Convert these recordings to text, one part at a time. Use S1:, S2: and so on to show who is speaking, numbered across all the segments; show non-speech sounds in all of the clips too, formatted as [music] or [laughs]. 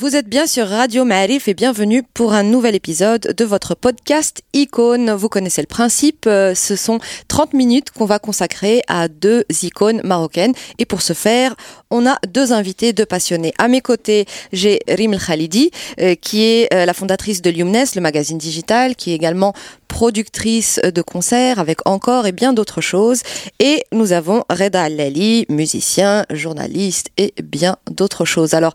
S1: Vous êtes bien sur Radio Ma'arif et bienvenue pour un nouvel épisode de votre podcast Icône. Vous connaissez le principe, euh, ce sont 30 minutes qu'on va consacrer à deux icônes marocaines et pour ce faire, on a deux invités, deux passionnés. À mes côtés, j'ai Rim Khalidi euh, qui est euh, la fondatrice de Lumnes, le magazine digital, qui est également productrice de concerts avec encore et bien d'autres choses. Et nous avons Reda Al-Lali, musicien, journaliste et bien d'autres choses. Alors,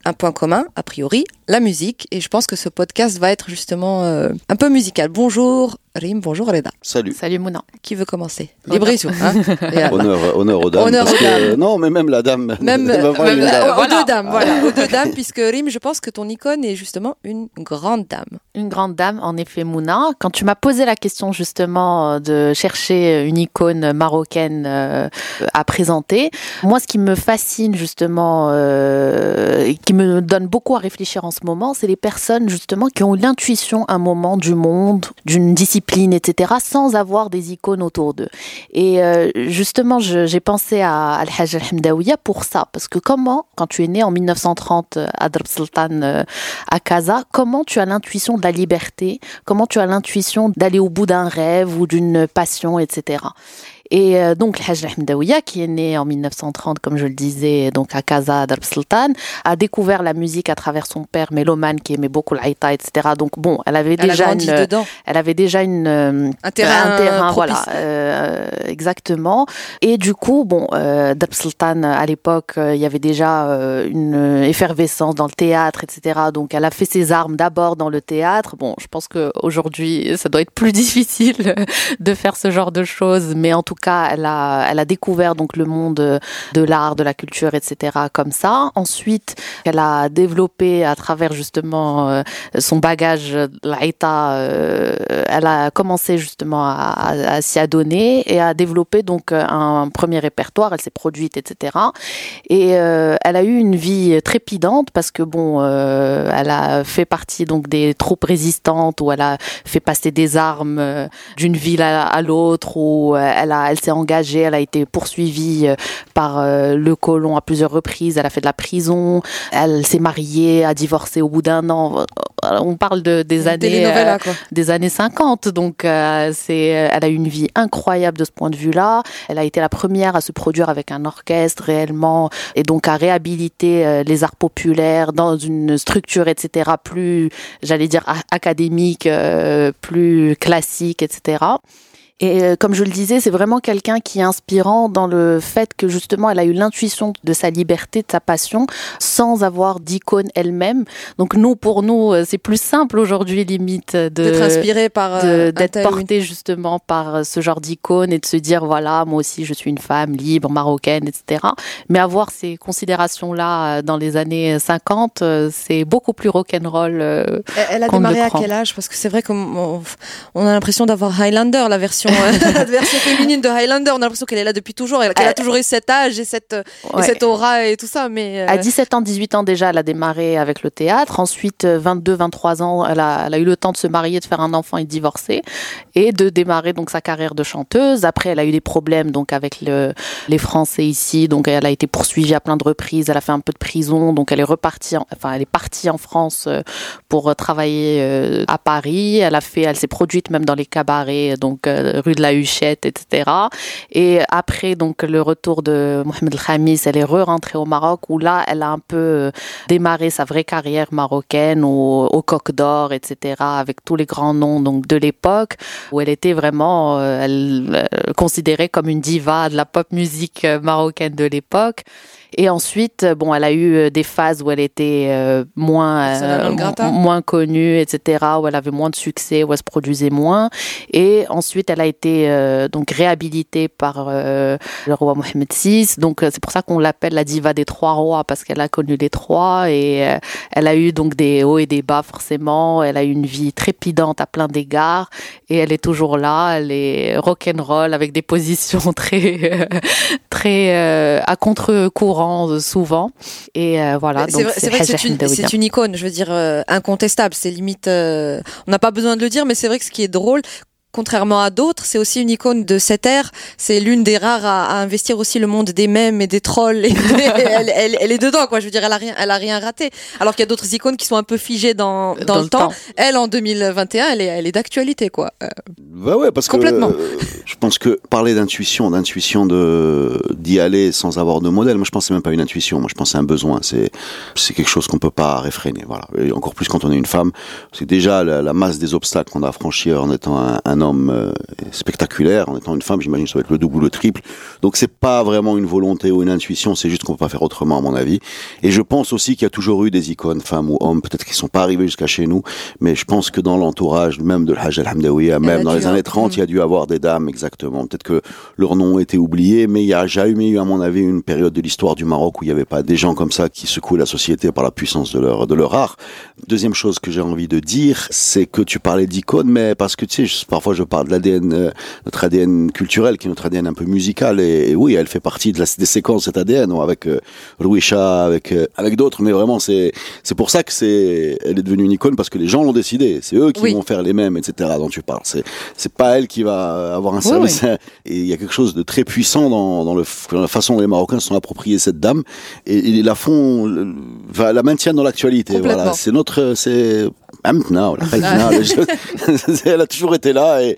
S1: un point commun, a priori, la musique. Et je pense que ce podcast va être justement euh, un peu musical. Bonjour Rim, bonjour Reda.
S2: Salut.
S3: Salut Mouna.
S1: Qui veut commencer? Libre hein [laughs]
S2: honneur, honneur aux dames.
S1: Honneur aux dames.
S2: non, mais même la dame.
S1: Même, [laughs] même aux deux dames, voilà. Aux deux dames, puisque Rim, je pense que ton icône est justement une grande dame.
S3: Une grande dame, en effet, Mouna. Quand tu m'as posé la question justement euh, de chercher une icône marocaine euh, à présenter, moi, ce qui me fascine justement, euh, qui me donne beaucoup à réfléchir en ce moment, c'est les personnes justement qui ont l'intuition un moment du monde, d'une discipline, etc., sans avoir des icônes autour d'eux. Et euh, justement, j'ai pensé à Al-Hajj al-Hamdawiya pour ça, parce que comment, quand tu es né en 1930 à Drb Sultan euh, à Casa, comment tu as l'intuition de la liberté, comment tu as l'intuition d'aller au bout d'un rêve ou d'une passion, etc. Et euh, donc, le Hajj qui est né en 1930, comme je le disais, donc à Casa d'Arb Sultan, a découvert la musique à travers son père mélomane qui aimait beaucoup l'Aïta, etc. Donc, bon, elle avait déjà une, elle avait déjà une,
S1: euh, un terrain,
S3: un terrain voilà, euh, exactement. Et du coup, bon, euh, Sultan, à l'époque, il y avait déjà une effervescence dans le théâtre, etc. Donc, elle a fait ses armes d'abord dans le théâtre. Bon, je pense qu'aujourd'hui, ça doit être plus [laughs] difficile de faire ce genre de choses, mais en tout cas, elle a, elle a découvert donc le monde de l'art, de la culture, etc. comme ça. Ensuite, elle a développé à travers justement euh, son bagage l'Aïta, euh, elle a commencé justement à, s'y adonner et à développer donc un premier répertoire. Elle s'est produite, etc. Et euh, elle a eu une vie trépidante parce que bon, elle a fait partie donc des troupes résistantes où elle a fait passer des armes d'une ville à, à l'autre où elle a elle s'est engagée, elle a été poursuivie euh, par euh, le colon à plusieurs reprises, elle a fait de la prison, elle s'est mariée, a divorcé au bout d'un an. Euh, on parle de, des années des années 50 donc c'est elle a eu une vie incroyable de ce point de vue-là. Elle a été la première à se produire avec un orchestre réellement et donc à réhabiliter les arts populaires dans une structure etc plus j'allais dire académique, plus classique etc. Et euh, comme je le disais, c'est vraiment quelqu'un qui est inspirant dans le fait que justement elle a eu l'intuition de sa liberté, de sa passion, sans avoir d'icône elle-même. Donc nous, pour nous, euh, c'est plus simple aujourd'hui limite de
S1: d'être inspiré par euh,
S3: d'être porté justement par ce genre d'icône et de se dire voilà, moi aussi je suis une femme libre, marocaine, etc. Mais avoir ces considérations là dans les années 50, c'est beaucoup plus rock'n'roll.
S1: Elle a démarré à quel âge? Parce que c'est vrai qu'on on a l'impression d'avoir Highlander, la version la [laughs] version féminine de Highlander. On a l'impression qu'elle est là depuis toujours, qu'elle a toujours eu cet âge et cette, cette aura et tout ça. Mais
S3: euh, À 17 ans, 18 ans déjà, elle a démarré avec le théâtre. Ensuite, 22, euh, 23 ans, elle a, elle a eu le temps de se marier, de faire un enfant et de divorcer et de démarrer donc sa carrière de chanteuse. Après, elle a eu des problèmes donc avec le, les Français ici. Donc, elle a été poursuivie à plein de reprises. Elle a fait un peu de prison. Donc, elle est repartie, enfin, elle est partie en France euh, pour travailler à Paris. Elle a fait, elle s'est produite même dans les cabarets, donc rue de la Huchette, etc. Et après donc le retour de Mohamed El Khamis, elle est re-rentrée au Maroc où là, elle a un peu euh, démarré sa vraie carrière marocaine au, au Coq d'Or, etc. Avec tous les grands noms donc de l'époque où elle était vraiment euh, elle, euh, considérée comme une diva de la pop musique marocaine de l'époque. Et ensuite, bon, elle a eu des phases où elle était moins moins connue, etc., où elle avait moins de succès, où elle se produisait moins. Et ensuite, elle a été donc réhabilitée par le roi Mohamed VI. Donc c'est pour ça qu'on l'appelle la diva des trois rois parce qu'elle a connu les trois et elle a eu donc des hauts et des bas forcément. Elle a eu une vie trépidante à plein d'égards et elle est toujours là. Elle est rock'n'roll avec des positions [laughs] très très euh, à contre-courant souvent. Et euh, voilà.
S1: C'est vrai, vrai, que c'est une, une icône, je veux dire euh, incontestable. C'est limite, on n'a pas besoin de le dire, mais c'est vrai que ce qui est drôle contrairement à d'autres, c'est aussi une icône de cette ère. C'est l'une des rares à, investir aussi le monde des mèmes et des trolls. Et [laughs] elle, est dedans, quoi. Je veux dire, elle a rien, elle a rien raté. Alors qu'il y a d'autres icônes qui sont un peu figées dans, dans, le, temps. Elle, en 2021, elle est, elle est d'actualité, quoi. Euh,
S2: bah ouais, parce complètement. que euh, je pense que parler d'intuition, d'intuition de d'y aller sans avoir de modèle, moi je pense c'est même pas une intuition. Moi je pense c'est un besoin. C'est c'est quelque chose qu'on peut pas réfréner. Voilà. Et encore plus quand on est une femme. C'est déjà la, masse des obstacles qu'on a franchi en étant un homme euh, spectaculaire. En étant une femme, j'imagine ça va être le double ou le triple. Donc c'est pas vraiment une volonté ou une intuition, c'est juste qu'on peut pas faire autrement à mon avis. Et je pense aussi qu'il y a toujours eu des icônes, femmes ou hommes, peut-être qui sont pas arrivés jusqu'à chez nous, mais je pense que dans l'entourage même de Hajj al-Hamdawiya, même dans les années 30, il y a dû avoir des dames, exactement. Peut-être que leur nom été oublié, mais il y a jamais eu, à mon avis, une période de l'histoire du Maroc où il n'y avait pas des gens comme ça qui secouent la société par la puissance de leur, de leur art. Deuxième chose que j'ai envie de dire, c'est que tu parlais d'icônes, mais parce que tu sais, parfois je parle de l'ADN, euh, notre ADN culturel, qui est notre ADN un peu musical, et, oui, elle fait partie de la, des séquences cet ADN, avec euh, Rouisha, avec euh, avec d'autres, mais vraiment c'est c'est pour ça que c'est elle est devenue une icône parce que les gens l'ont décidé, c'est eux qui vont faire les mêmes, etc. dont tu parles. C'est c'est pas elle qui va avoir un service. [laughs] Et il y a quelque chose de très puissant dans, dans, le, la façon dont les Marocains se sont appropriés cette dame et ils la font, la maintiennent dans l'actualité. Voilà, c'est notre, c'est maintenant, [laughs] [laughs] elle a toujours été là et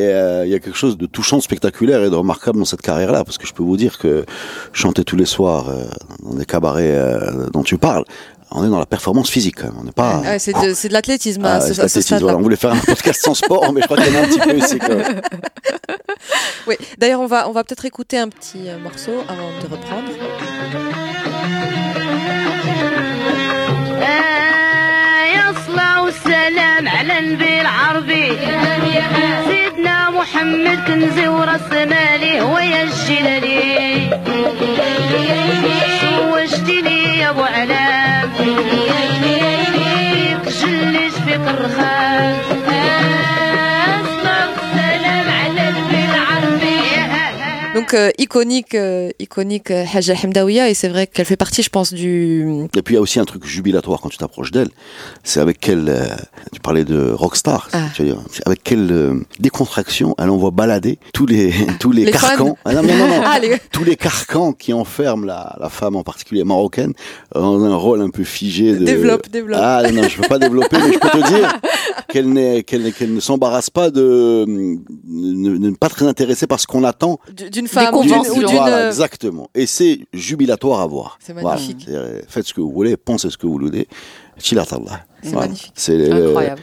S2: euh, il y a quelque chose de touchant, spectaculaire et de remarquable dans cette carrière-là parce que je peux vous dire que chanter tous les soirs euh, dans des cabarets euh, dont tu parles, on est dans la performance physique. On n'est pas.
S1: Ah, c'est de, l'athlétisme. Ah,
S2: on voulait faire un podcast sans sport, mais je crois qu'il y en a un petit peu ici. [laughs]
S1: oui. D'ailleurs, on va on va peut-être écouter un petit morceau avant de reprendre. والسلام على النبي العربي. سيدنا محمد كنزي وراس مالي هو يا الجلالي. سوجتي لي يا أبو علام. جلش في قرخان Donc euh, iconique, euh, iconique euh, Haja Hamdawiya et c'est vrai qu'elle fait partie, je pense, du.
S2: Et puis il y a aussi un truc jubilatoire quand tu t'approches d'elle. C'est avec quelle, tu parlais de rockstar, ah. tu dire, avec quelle décontraction elle envoie balader tous les [laughs] tous les, carcans. Ah, non, non, non, [laughs] ah, Tous les carcans qui enferment la, la femme en particulier marocaine dans un rôle un peu figé. De...
S1: Développe, développe.
S2: Ah non, je peux pas développer, mais je peux te dire [laughs] qu'elle ne s'embarrasse pas de ne, ne, pas très intéressée par ce qu'on attend
S1: d'une femme ou
S2: d'une exactement. Et c'est jubilatoire à voir.
S1: C'est magnifique.
S2: Faites ce que vous voulez pensez ce que vous voulez.
S1: C'est magnifique. C'est incroyable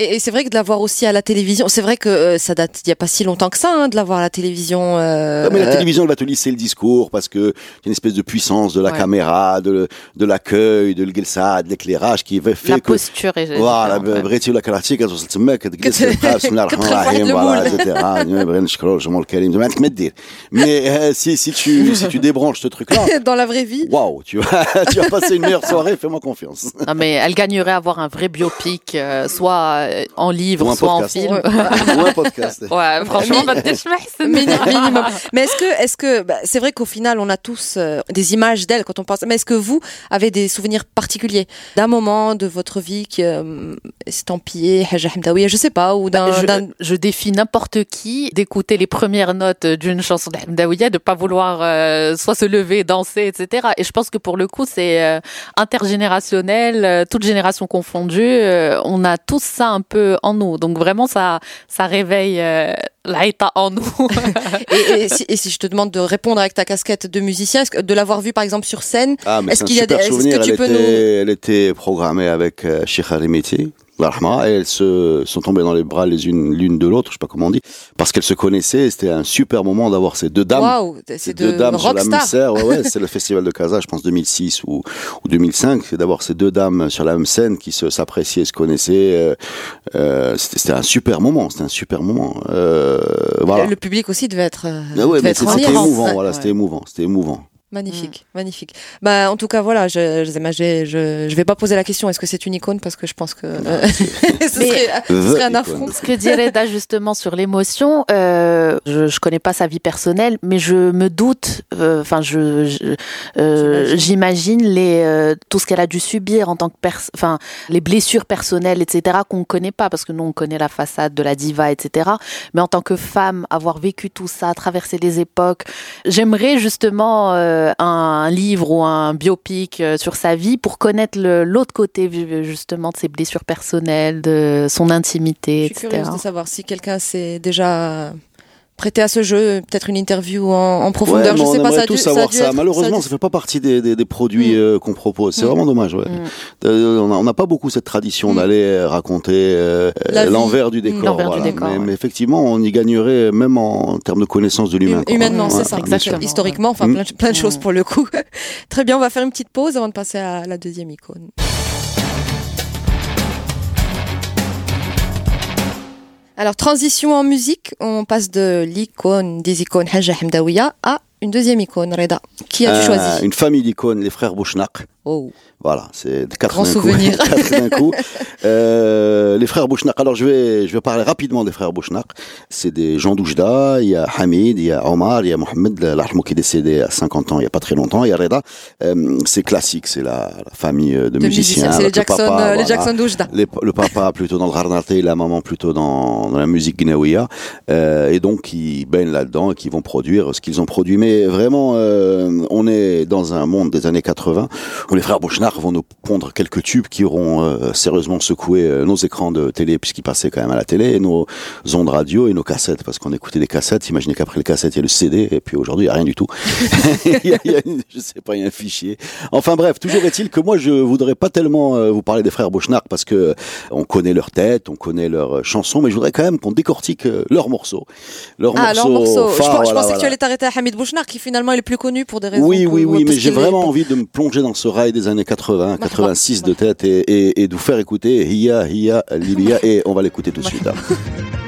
S1: et, c'est vrai que de l'avoir aussi à la télévision, c'est vrai que euh, ça date il y a pas si longtemps que ça, hein, de l'avoir à la télévision.
S2: Euh, mais la télévision, elle va te lisser le discours parce que y a une espèce de puissance de la caméra, de, de l'accueil, de l'gilsa, de l'éclairage qui fait
S3: la
S2: que...
S3: posture est
S2: voilà, بغيتي ولا [laughs] كرهتي كتوصل تما كتجلس بسم الله الرحمن الرحيم voilà etc. بغينا نشكروا الجمهور الكريم زعما ما تدير. Mais euh, si si tu si tu débranches ce truc là
S1: dans [laughs] la vraie vie.
S2: Waouh, tu [laughs] vas tu vas passer une meilleure soirée, fais-moi confiance.
S3: Non mais elle gagnerait à avoir un vrai biopic soit euh, en livre, soit en film.
S2: Ou un podcast. [laughs]
S3: ouais, franchement,
S1: minimum. [laughs] Mais est-ce que, est-ce que, bah, c'est vrai qu'au final, on a tous euh, des images d'elle quand on pense. Mais est-ce que vous avez des souvenirs particuliers d'un moment de votre vie qui euh, estampillé je sais pas, ou d'un.
S3: Bah, je, je, défie n'importe qui d'écouter les premières notes d'une chanson de Hamdawiya, de pas vouloir euh, soit se lever, danser, etc. Et je pense que pour le coup, c'est euh, intergénérationnel, toute génération confondue. on a tous ça un peu en nous. Donc vraiment, ça, ça réveille euh, l'Aïta en nous. [laughs]
S1: et, si, je te demande de répondre avec ta casquette de musicien, de l'avoir vu par exemple sur scène,
S2: ah, est-ce qu'il y a des, est-ce que tu elle peux était, nous... Elle était programmée avec euh, Et elles se sont tombées dans les bras les unes l'une de l'autre, je sais pas comment on dit, parce qu'elles se connaissaient. C'était un super moment d'avoir ces deux dames,
S1: wow,
S2: ces deux dames sur la même scène. Ouais, ouais, [laughs] c'est le festival de Casa, je pense 2006 ou, ou 2005, c'est d'avoir ces deux dames sur la même scène qui se s'appréciaient, se connaissaient. Euh, euh, c'était un super moment, c'était un super moment. Euh, voilà.
S1: Le public aussi devait être.
S2: Ah ouais, c'était émouvant, voilà, c'était émouvant, c'était émouvant.
S1: Magnifique, magnifique. Bah, en tout cas, voilà, je, je, je, je vais pas poser la question est-ce que c'est une icône? Parce que je pense que euh, [laughs] ce, serait, ce, serait, un affront.
S3: Ce que dit Reda justement sur l'émotion, euh, je, je connais pas sa vie personnelle, mais je me doute, euh, enfin, je, euh, j'imagine les euh, tout ce qu'elle a dû subir en tant que personne, enfin, les blessures personnelles, etc. qu'on connaît pas parce que nous on connaît la façade de la diva, etc. Mais en tant que femme, avoir vécu tout ça, traverser les époques, j'aimerais justement euh, un livre ou un biopic euh, sur sa vie pour connaître l'autre côté justement de ses blessures personnelles, de son intimité,
S1: Je suis curieuse de savoir si quelqu'un s'est déjà prêter à ce jeu, peut-être une interview en, en profondeur.
S2: Ouais, je sais pas, ça tout savoir ça. Malheureusement, ça, fait pas partie des, des, des produits mm. euh, qu'on propose. C'est mm. vraiment dommage. Ouais. Mm. Euh, on n'a pas beaucoup cette tradition d'aller euh, raconter euh, l'envers du décor. Voilà. Du décor mais, ouais. mais, effectivement, on y gagnerait même en, termes de connaissance de l'humain.
S1: Humainement, c'est ça. Exactement. Historiquement, enfin, plein, plein de choses pour le coup. [laughs] Très bien, on va faire une petite pause avant de passer à la deuxième icône. Alors, transition en musique, on passe de l'icône des icônes Haja Hamdawiya à une deuxième icône, Reda. Qui as-tu euh, choisi?
S2: Une famille d'icônes, les frères Bouchnak.
S1: Oh.
S2: Voilà, c'est
S1: quatre d'un coup.
S2: coup. Euh, les frères Bouchnak. Alors je vais je vais parler rapidement des frères Bouchnak. C'est des Jean Doujda, il y a Hamid, il y a Omar, il y a Mohamed, l'Ahmou qui est décédé à 50 ans, il y a pas très longtemps. Il y a Reda. Euh, c'est classique, c'est la, la, famille de, de musiciens.
S1: C'est les Jackson, papa, euh, les Jackson Doujda.
S2: Le papa plutôt dans le Gharnate, la maman plutôt dans, dans la musique guinéouia. Euh, et donc qui baignent là-dedans et qui vont produire ce qu'ils ont produit. Mais vraiment, euh, on est dans un monde des années 80 où les frères Bouchnard vont nous pondre quelques tubes qui auront euh, sérieusement secoué euh, nos écrans de télé puisqu'ils passaient quand même à la télé et nos ondes radio et nos cassettes parce qu'on écoutait des cassettes. Imaginez qu'après les cassettes il y a le CD et puis aujourd'hui il y a rien du tout. [laughs] [laughs] il, y a, il y a je sais pas, il y a un fichier. Enfin bref, toujours est-il que moi je voudrais pas tellement euh, vous parler des frères Bouchnard parce que on connaît leur tête, on connaît leurs chansons, mais je voudrais quand même qu'on décortique leurs morceaux.
S1: Leurs ah, morceaux. Leur morceaux. Phare, je, voilà, je, pensais voilà. que tu allais t'arrêter à Hamid Bouchnard qui finalement est le plus connu pour des raisons.
S2: Oui, oui, oui, mais j'ai vraiment envie de me plonger dans ce des années 80, 86 de tête et, et, et de vous faire écouter Hiya, Hiya, Libya [laughs] et on va l'écouter tout de suite. Hein. [laughs]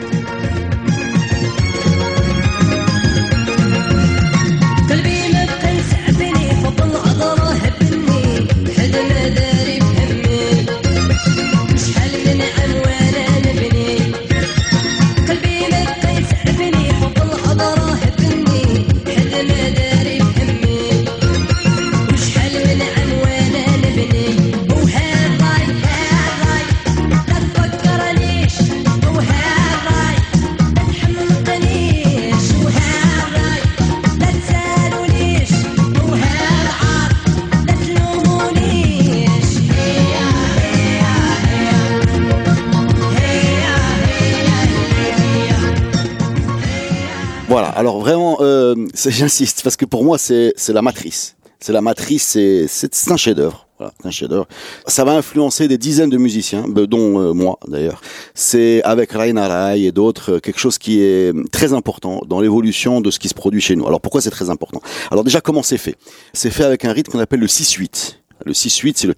S2: j'insiste, parce que pour moi, c'est la matrice. C'est la matrice, c'est un chef-d'œuvre. Voilà, un chef-d'œuvre. Ça va influencer des dizaines de musiciens, dont euh, moi d'ailleurs. C'est avec Raina Rai et d'autres euh, quelque chose qui est très important dans l'évolution de ce qui se produit chez nous. Alors pourquoi c'est très important? Alors déjà comment c'est fait? C'est fait avec un rythme qu'on appelle le 6-8. Le 6-8, c'est le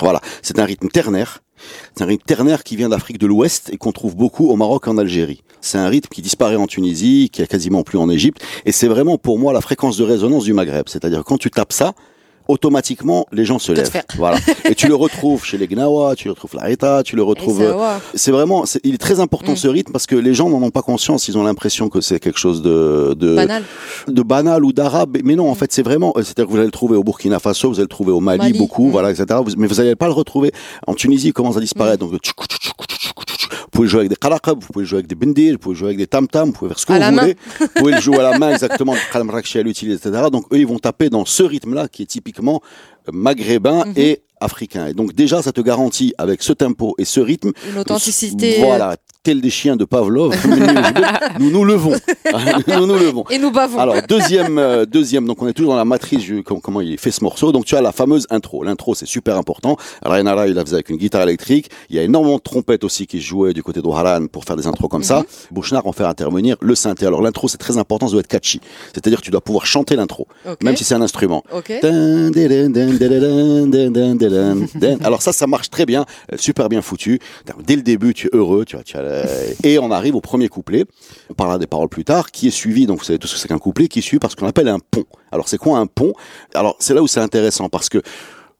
S2: voilà, c'est un rythme ternaire. C'est un rythme ternaire qui vient d'Afrique de l'Ouest et qu'on trouve beaucoup au Maroc et en Algérie. C'est un rythme qui disparaît en Tunisie, qui a quasiment plus en Égypte, et c'est vraiment pour moi la fréquence de résonance du Maghreb. C'est-à-dire quand tu tapes ça, automatiquement les gens se lèvent. Voilà. [laughs] Et tu le retrouves chez les Gnawa, tu le retrouves l'Aïta, tu le retrouves. C'est vraiment, est, il est très important mm. ce rythme parce que les gens n'en ont pas conscience. Ils ont l'impression que c'est quelque chose de, de
S1: banal,
S2: de banal ou d'arabe. Mais non, en mm. fait, c'est vraiment. C'est-à-dire que vous allez le trouver au Burkina Faso, vous allez le trouver au Mali, Mali. beaucoup, mm. voilà, etc. Mais vous n'allez pas le retrouver en Tunisie. Il commence à disparaître. Donc vous pouvez jouer avec des qalaqab, vous pouvez jouer avec des bendir, vous pouvez jouer avec des tam-tam, vous pouvez faire ce que
S1: à
S2: vous voulez. Vous pouvez le jouer à la main [laughs] exactement, Khalam Rakshi l'utilise, etc. Donc eux, ils vont taper dans ce rythme-là qui est typiquement maghrébin -hmm. et africain. Et donc déjà, ça te garantit avec ce tempo et ce rythme,
S1: une authenticité.
S2: Voilà, tels des chiens de Pavlov, [laughs] nous nous levons. [laughs] nous nous levons.
S1: Et nous bavons.
S2: Alors, deuxième, euh, deuxième, donc on est toujours dans la matrice, comment, il fait ce morceau. Donc tu as la fameuse intro. L'intro, c'est super important. Rayanara, il la faisait avec une guitare électrique. Il y a énormément de trompettes aussi qui jouaient du côté de Haran pour faire des intros comme ça. Mhm. Bouchnard en fait intervenir le synthé. Alors l'intro, c'est très important, ça doit être catchy. C'est-à-dire que tu dois pouvoir chanter l'intro, même si c'est un instrument. Alors ça, ça marche très bien, euh, super bien foutu. Dès le début, tu es heureux, tu vois, tu et on arrive au premier couplet. On parlera des paroles plus tard, qui est suivi, donc vous savez tout ce que c'est qu'un couplet, qui est suivi par ce qu'on appelle un pont. Alors c'est quoi un pont? Alors c'est là où c'est intéressant parce que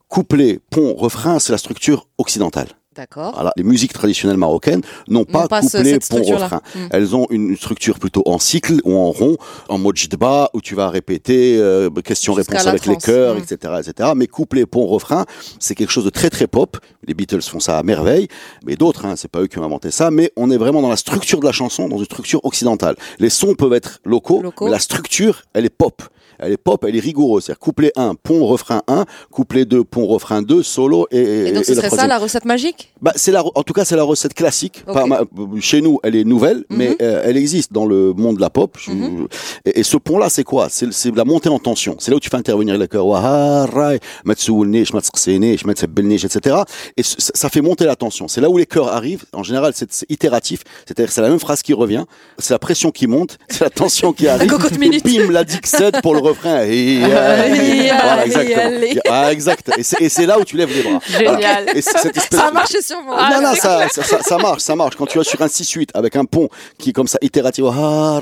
S2: couplet, pont, refrain, c'est la structure occidentale.
S1: D'accord.
S2: Voilà, les musiques traditionnelles marocaines n'ont pas, couplet pont refrain. Hmm. Elles ont une structure plutôt en cycle ou en rond, en mode jidba où tu vas répéter euh, question-réponse avec les chœurs, etc., hmm. etc. Mais couplet pont refrain, c'est quelque chose de très très pop. Les Beatles font ça à merveille, mais d'autres, hein, c'est pas eux qui ont inventé ça. Mais on est vraiment dans la structure de la chanson, dans une structure occidentale. Les sons peuvent être locaux, locaux. mais la structure, elle est pop elle est pop, elle est rigoureuse. C'est-à-dire couplet 1, pont, refrain 1, couplet 2, pont, refrain 2, solo et.
S1: Et donc ce serait ça la recette magique?
S2: Bah, c'est la, en tout cas, c'est la recette classique. chez nous, elle est nouvelle, mais mhm. euh, elle existe dans le monde de la pop. Mhm. et, ce pont-là, c'est quoi? C'est la montée en tension. C'est là où tu fais intervenir les chœurs. etc. Et ça fait monter la tension. C'est là où les chœurs arrivent. En général, c'est itératif. C'est-à-dire c'est la même phrase qui revient. C'est la pression qui monte. C'est la tension qui [laughs] arrive.
S1: et
S2: bim, la dixette pour le [laughs] refrain. Et, [laughs] voilà, exactement. Ah, exact. Et c'est là où tu lèves les bras.
S1: Génial. Et ça a marché sur moi.
S2: non, non, ça, ça, ça, marche, ça marche. Quand tu vas sur un 6-8 avec un pont qui est comme ça, itératif, ah,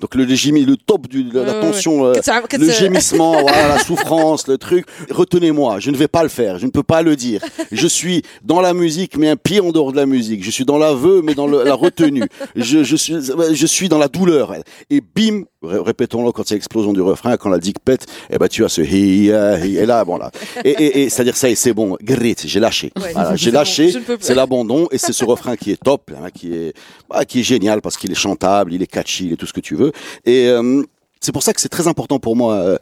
S2: donc le, le top de la tension, euh, le gémissement, [laughs] la souffrance, le truc. Retenez-moi, je ne vais pas le faire, je ne peux pas le dire. Je suis dans la musique, mais un pied en dehors de la musique. Je suis dans l'aveu, mais dans la retenue. Je, je, suis, je suis dans la douleur. Et bim, répétons-le quand c'est l'explosion du refrain, quand la digue pète, et eh ben tu as ce hi, hi, et là bon là, [laughs] et, et, et c'est-à-dire ça c'est bon, grit, j'ai lâché, voilà, j'ai lâché, c'est l'abandon. Et c'est ce refrain qui est top, hein, qui est bah, qui est génial parce qu'il est chantable, il est catchy, il est tout ce que tu veux, et euh, c'est pour ça que c'est très important pour moi. Euh,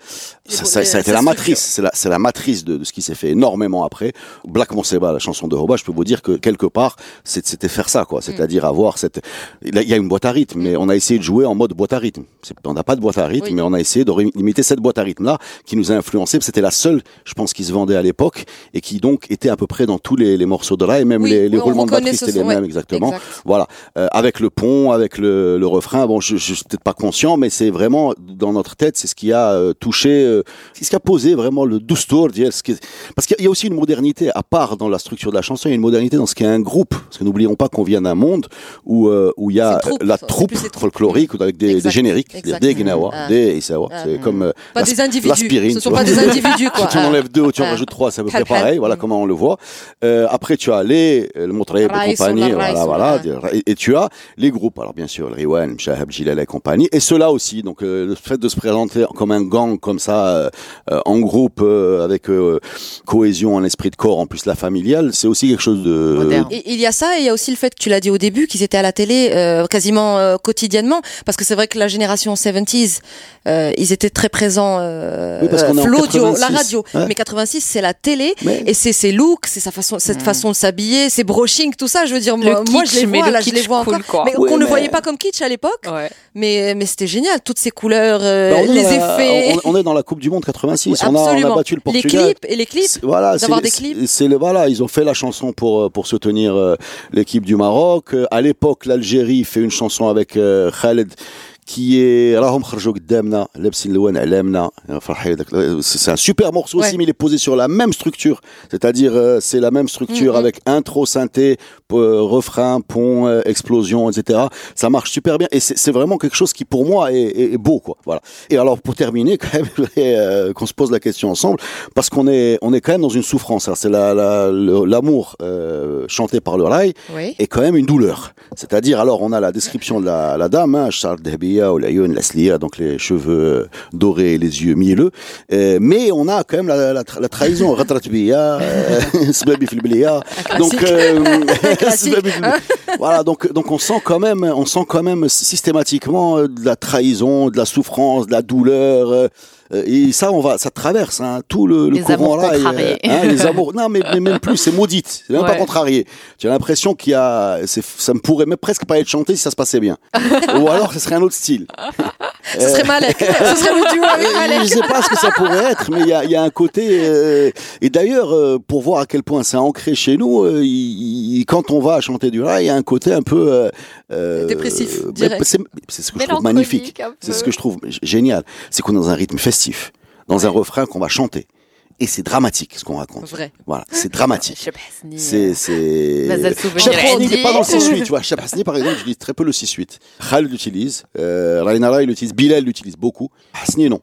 S2: ça, ça, ça, a été la matrice, c'est la, la matrice de, de ce qui s'est fait énormément après. Black Monseba, la chanson de Roba, je peux vous dire que quelque part, c'était faire ça, quoi. C'est-à-dire avoir cette. Il y a une boîte à rythme, mais on a essayé de jouer en mode boîte à rythme. On n'a pas de boîte à rythme, mais on a essayé de imiter cette boîte à rythme-là qui nous a influencé. C'était la seule, je pense, qui se vendait à l'époque et qui donc était à peu près dans tous les, les morceaux de là et même les, les roulements de batterie, c'était les mêmes exactement. Voilà, euh, avec le pont, avec le, le refrain. Bon, je, je suis peut-être pas conscient, mais c'est vraiment dans notre tête, c'est ce qui a euh, touché, euh, c'est ce qui a posé vraiment le doustour. Parce qu'il y a aussi une modernité, à part dans la structure de la chanson, il y a une modernité dans ce qui est un groupe. Parce que n'oublions pas qu'on vient d'un monde où, euh, où il y a la troupe folklorique avec des, des génériques, des gnawa, ah. des isawa. Ah. c'est comme
S1: pas des individus. Ce sont pas des individus, quoi. [laughs]
S2: si tu en enlèves deux ou tu en ah. rajoutes trois, c'est à peu près pareil. Voilà comment on le voit. après, tu as les, le Motreb et compagnie, voilà, voilà. Et, tu as les groupes. Alors, bien sûr, le Riwan, Mshahab, Jilal et compagnie. Et ceux-là aussi. Donc, le fait de se présenter comme un gang comme ça euh, euh, en groupe euh, avec cohésion, un esprit de corps en plus la familiale, c'est aussi quelque chose de.
S1: il y a ça et il y a aussi le fait que tu l'as dit au début qu'ils étaient à la télé quasiment quotidiennement parce que c'est vrai que la génération 70s ils étaient très présents oui, l'audio, la radio, mais 86 c'est la télé et c'est ses looks, c'est sa façon cette mmh. façon de s'habiller, ses brochings, tout ça, je veux dire moi, je les vois là, je les vois encore. Mais qu'on ne voyait pas comme kitsch à l'époque. Mais mais c'était génial toutes ces couleurs bah, les effets.
S2: On, est dans la Coupe du Monde 86. on, a, on, a, battu le Portugal.
S1: Les clips et les clips. Voilà, d'avoir des clips.
S2: C'est voilà, ils ont fait la chanson pour euh, pour soutenir euh, l'équipe du Maroc. Euh, à l'époque, l'Algérie fait une chanson avec Khaled qui est c'est un super morceau aussi mais il est posé sur la même structure. C'est-à-dire euh, c'est la même structure mm-hmm. avec intro synthé euh, refrain pont euh, explosion etc ça marche super bien et c'est vraiment quelque chose qui pour moi est, beau quoi. Voilà. Et alors pour terminer quand même [laughs] qu'on se pose la question ensemble parce qu'on est on est quand même dans une souffrance c'est l'amour la, chanté par le rail est quand même une douleur. C'est-à-dire alors on a la description de la, dame hein, Charles Dehbi ou la slia, donc les cheveux euh, dorés et les yeux mielleux. Euh, mais on a quand même la, la, la trahison, [laughs] ratratbiya, euh, donc [laughs] voilà, donc donc on sent quand même, on sent quand même systématiquement de la trahison, de la souffrance, de la douleur. Euh, et ça, on va, ça traverse hein, tout le, le courant là. et,
S3: contrariés.
S2: hein, les amours. Non, mais, mais même plus, c'est maudite. C'est même pas contrarié. J'ai l'impression qu'il y a, c'est- ça me pourrait même presque pas être chanté si ça se passait bien. [laughs] Ou alors, ce serait un autre style.
S1: Ce serait Malek. Ce serait le duo avec [laughs]
S2: Euh,
S1: Malek.
S2: Je sais pas ce que ça pourrait être, mais il y a, il y a un côté. euh, et d'ailleurs, euh, pour voir à quel point c'est ancré chez nous, euh, il- il- quand on va chanter du rail, il y a un côté un peu euh, euh,
S1: Dépressif.
S2: C'est c'est ce que je trouve magnifique. C'est ce que je trouve g- génial. C'est qu'on est dans un rythme festif, dans un refrain qu'on va chanter. Et c'est dramatique ce qu'on raconte.
S1: Vrai.
S2: Voilà, c'est dramatique. C'est, c'est.
S3: Indi.
S2: n'est pas dans le 6-8, tu vois. Cheb Hasni, par exemple, j'utilise très peu le 6-8. Khaled l'utilise, euh, Rainara, il l'utilise, Bilal l'utilise beaucoup. Hasni, non.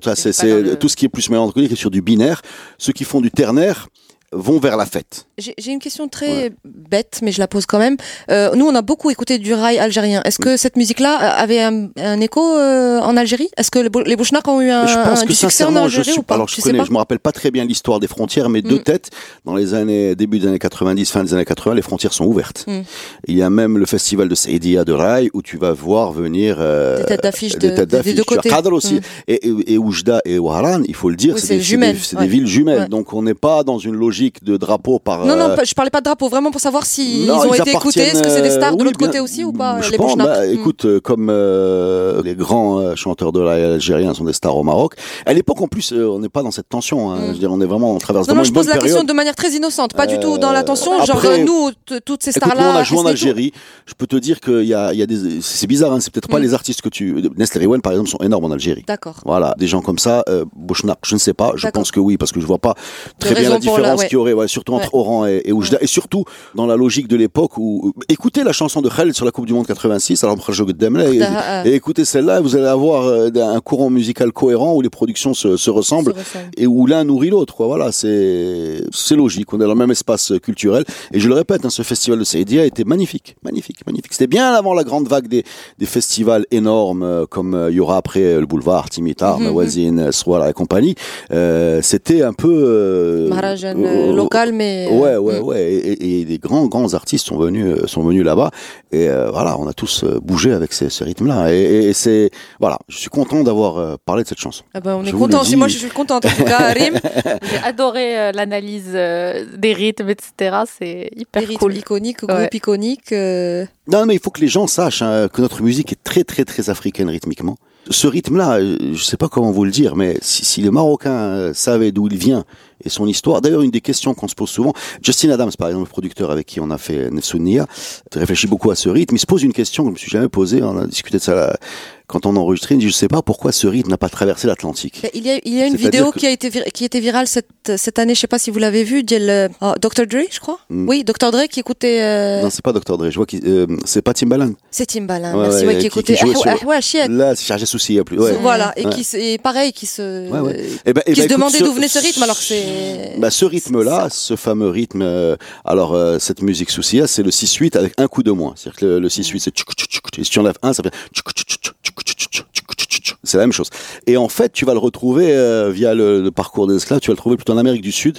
S2: Tu vois, c'est,
S3: le-
S2: tout ce qui est plus mélancolique et sur du binaire. Ceux qui font du ternaire vont vers la fête.
S1: J'ai une question très bête, mais je la pose quand même. Euh, nous, on a beaucoup écouté du rail algérien. Est-ce que cette musique-là avait un, un écho euh, en Algérie? Est-ce que les, Bou- les Bouchnaks ont eu un,
S2: je pense
S1: un-
S2: que
S1: du succès en
S2: sincèrement, je
S1: Algérie
S2: suis
S1: ou pas?
S2: alors je
S1: Tu
S2: connais,
S1: sais pas?
S2: je me rappelle pas très bien l'histoire des frontières, mais de
S1: Mm.
S2: tête, dans les années début des années 90, fin des années 80, les frontières sont ouvertes.
S1: Mm.
S2: Il y a même le festival de Saïdia de Rail où tu vas voir venir euh,
S1: Des têtes d'affiche de-
S2: têtes
S1: des deux côtés.
S2: Khadr aussi
S1: Mm.
S2: et, et, et Oujda et Ouaran, il faut le dire,
S1: Oui,
S2: c'est des, villes jumelles. Donc on n'est pas dans une logique de drapeau par.
S1: Non, non,
S2: euh,
S1: je parlais pas de drapeau, vraiment pour savoir si
S2: non,
S1: ils ont
S2: ils
S1: été écoutés. Est-ce que c'est des stars de
S2: appartiennent,
S1: l'autre
S2: euh,
S1: côté aussi ou pas,
S2: Je
S1: les
S2: pense, bah,
S1: Mm.
S2: écoute, euh, comme euh, les grands euh, chanteurs de la algériens sont des stars au Maroc. À l'époque, en plus, euh, on n'est pas dans cette tension. Hein.
S1: Mm.
S2: Je veux dire, on est vraiment, on traverse
S1: Non,
S2: vraiment
S1: non, je
S2: une
S1: pose
S2: bonne
S1: la question de manière très innocente, pas du tout dans
S2: Euh,
S1: l'attention. Genre, nous, toutes ces stars-là.
S2: on a joué en. Algérie. Je peux te dire qu'il y a, il y a des, c'est bizarre, hein, c'est peut-être pas
S1: Mm.
S2: les artistes que tu, Nestlé Rewen, par exemple, sont énormes en Algérie.
S1: D'accord.
S2: Voilà, des gens comme ça, euh, Bouchnak, je ne sais pas, je pense que oui, parce que je vois pas très
S1: De
S2: bien la
S1: la-
S2: différence
S1: ouais.
S2: qu'il y aurait, ouais, surtout entre. Oran et, et Oujda, et surtout dans la logique de l'époque où, écoutez la chanson de Khaled sur la Coupe du Monde 86, alors et,
S1: Ah,
S2: et écoutez celle-là, vous allez avoir euh, un courant musical cohérent où les productions se, se ressemblent
S1: Se ressemblent.
S2: et où l'un nourrit l'autre. quoi. Voilà, c'est c'est logique. On est dans le même espace culturel. Et je le répète, hein, ce festival de Saïdia a été magnifique, magnifique, magnifique. C'était bien avant la grande vague des, des festivals énormes euh, comme euh, il y aura après le boulevard, Timitar,
S1: Mhm.
S2: Mawazine, Swala et compagnie. Euh, C'était un peu euh,
S1: Maharajan
S2: euh,
S1: local, mais. euh,
S2: Ouais, ouais,
S1: mm.
S2: ouais. Et, et- et des grands, grands artistes sont venus, euh, sont venus là-bas. Et euh, voilà, on a tous bougé avec ces, ce rythme-là. Et, et- et c'est, voilà, je suis content d'avoir parlé de cette chanson.
S1: Ah ben, on
S2: Je
S1: est content aussi. Moi, je suis contente. En tout cas, Rim, [laughs]
S3: J'ai adoré euh, l'analyse euh, des rythmes, etc. C'est hyper
S1: des rythmes
S3: cool.
S1: iconiques,
S3: Ouais.
S1: groupe iconique. euh,
S2: Non, mais il faut que les gens sachent hein, que notre musique est très, très, très africaine rythmiquement. Ce rythme-là, je sais pas comment vous le dire, mais si, si les Marocains savaient d'où il vient et son histoire, d'ailleurs, une des questions qu'on se pose souvent, Justin Adams, par exemple, le producteur avec qui on a fait Nefsounia, réfléchit beaucoup à ce rythme. Il se pose une question que je me suis jamais posée. On a discuté de ça là, quand on a enregistré. Il dit, je sais pas pourquoi ce rythme n'a pas traversé l'Atlantique.
S1: Il y a, il y a une vidéo
S2: que-
S1: qui a été qui était virale cette cette année. Je sais pas si vous l'avez vue. d'il, euh, oh, Dr Dre, je crois.
S2: Mm.
S1: Oui, Dr Dre qui écoutait. euh,
S2: Non, c'est pas Dr. Dre. Je vois que c'est pas Timbaland.
S1: c'est Timbaland.
S2: Ouais,
S1: merci.
S2: ouais,
S1: ouais, qui
S2: qui-
S1: écoutait.
S2: qui
S1: Ah,
S2: sur-
S1: ouais, chier.
S2: Là, c'est chargé souci, il y a plus. Ouais.
S1: Voilà, et qui et pareil, qui se.
S2: Eh ben, eh
S1: qui
S2: ben,
S1: se demandait d'où venait ce rythme alors que c'est.
S2: Bah, ce rythme-là, ce fameux rythme, euh, alors euh, cette musique soucia, c'est le 6-8 avec un coup de moins. C'est-à-dire que le, le 6-8, c'est et si tu enlèves un, ça fait c'est la même chose. Et en fait, tu vas le retrouver euh, via le, le parcours des esclaves, tu vas le trouver plutôt en Amérique du Sud,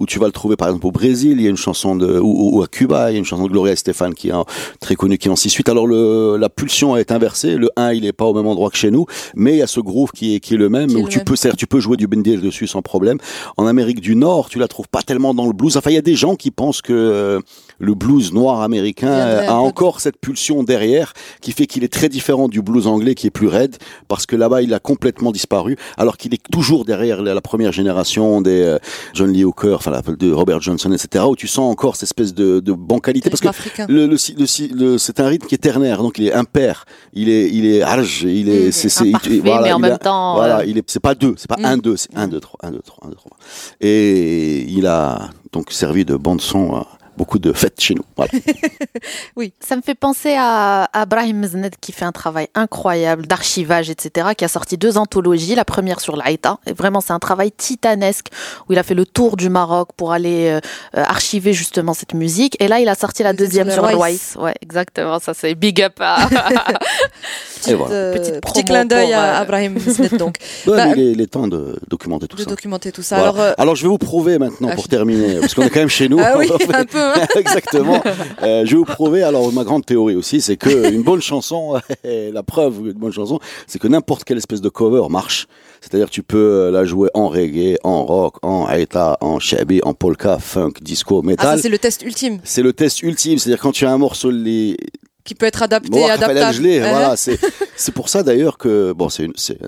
S2: où tu vas le trouver par exemple au Brésil, il y a une chanson de, ou, ou à Cuba, il y a une chanson de Gloria Estefan qui est en- très connue, qui est en 6-8. Alors le, la pulsion est inversée, le 1 il est pas au même endroit que chez nous, mais il y a ce groove qui est, qui est le même,
S1: est
S2: où
S1: le
S2: tu
S1: même.
S2: peux, c'est-à-dire tu peux jouer du bendel dessus sans problème. En Amérique du Nord, tu la trouves pas tellement dans le blues. Enfin, il y a des gens qui pensent que euh, le blues noir américain euh, a encore cette pulsion derrière qui fait qu'il est très différent du blues anglais qui est plus raide parce que là-bas il a complètement disparu alors qu'il est toujours derrière la, première génération des euh, John Lee Hooker, enfin de Robert Johnson, etc. où tu sens encore cette espèce de, de bancalité parce que
S1: africain.
S2: le, le, si- le, si- le- c'est un rythme qui est ternaire, donc il est impair, il est, il est arge, il est, c'est, il- voilà,
S3: mais en
S2: il
S3: même
S2: a-
S3: temps,
S2: voilà,
S3: euh,
S2: il est, c'est pas deux, c'est pas
S1: Mm.
S2: un deux, c'est un deux trois, un deux trois, un deux trois. Et il a donc servi de bande son à beaucoup de fêtes chez nous. Voilà. [laughs]
S3: Ça me fait penser à, à Brahim Meznet qui fait un travail incroyable d'archivage, etc., qui a sorti deux anthologies. La première sur l'Aïta. Et vraiment, c'est un travail titanesque où il a fait le tour du Maroc pour aller euh, euh, archiver justement cette musique. Et là, il a sorti la deuxième
S1: de
S3: sur
S1: Royce.
S3: Royce. Ouais, exactement. Ça, c'est big up à. [laughs]
S2: Et voilà.
S1: Euh,
S3: Petite
S1: petit clin d'œil à
S3: euh,
S1: Abraham Smith donc [laughs]
S2: Ouais,
S1: Bah,
S2: il, est, il est temps de documenter tout
S1: de
S2: ça.
S1: documenter tout ça.
S2: Voilà.
S1: Alors euh,
S2: Alors je vais vous prouver maintenant
S1: Ah,
S2: pour terminer, parce qu'on est quand même chez nous.
S1: ah oui,
S2: On fait-
S1: un peu [laughs]
S2: Exactement. Euh, je vais vous prouver. Alors, ma grande théorie aussi, c'est que une bonne chanson, [laughs] la preuve d'une bonne chanson, c'est que n'importe quelle espèce de cover marche. C'est-à-dire, tu peux la jouer en reggae, en rock, en aita, en shabi, en polka, funk, disco, metal. Ah,
S4: ça, c'est le test ultime.
S2: C'est le test ultime. C'est-à-dire, quand tu as un morceau, les,
S4: qui peut être adapté, adaptable.
S2: voilà, c'est c'est pour ça d'ailleurs que bon, c'est
S4: c'est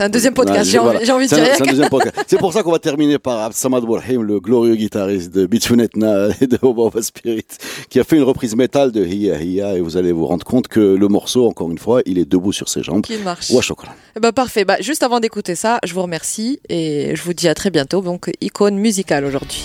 S4: un deuxième podcast. J'ai envie, de dire.
S2: C'est un deuxième podcast. C'est pour ça qu'on va terminer par Samad Bourhim, le glorieux guitariste de Bitfunetna et de Obama Spirit, qui a fait une reprise métal de Hiya Hiya et vous allez vous rendre compte que le morceau, encore une fois, il est debout sur ses jambes.
S4: Qu'il marche.
S2: Ou chocolat.
S4: Ben parfait. Bah juste avant d'écouter ça, je vous remercie et je vous dis à très bientôt. Donc icône musicale aujourd'hui.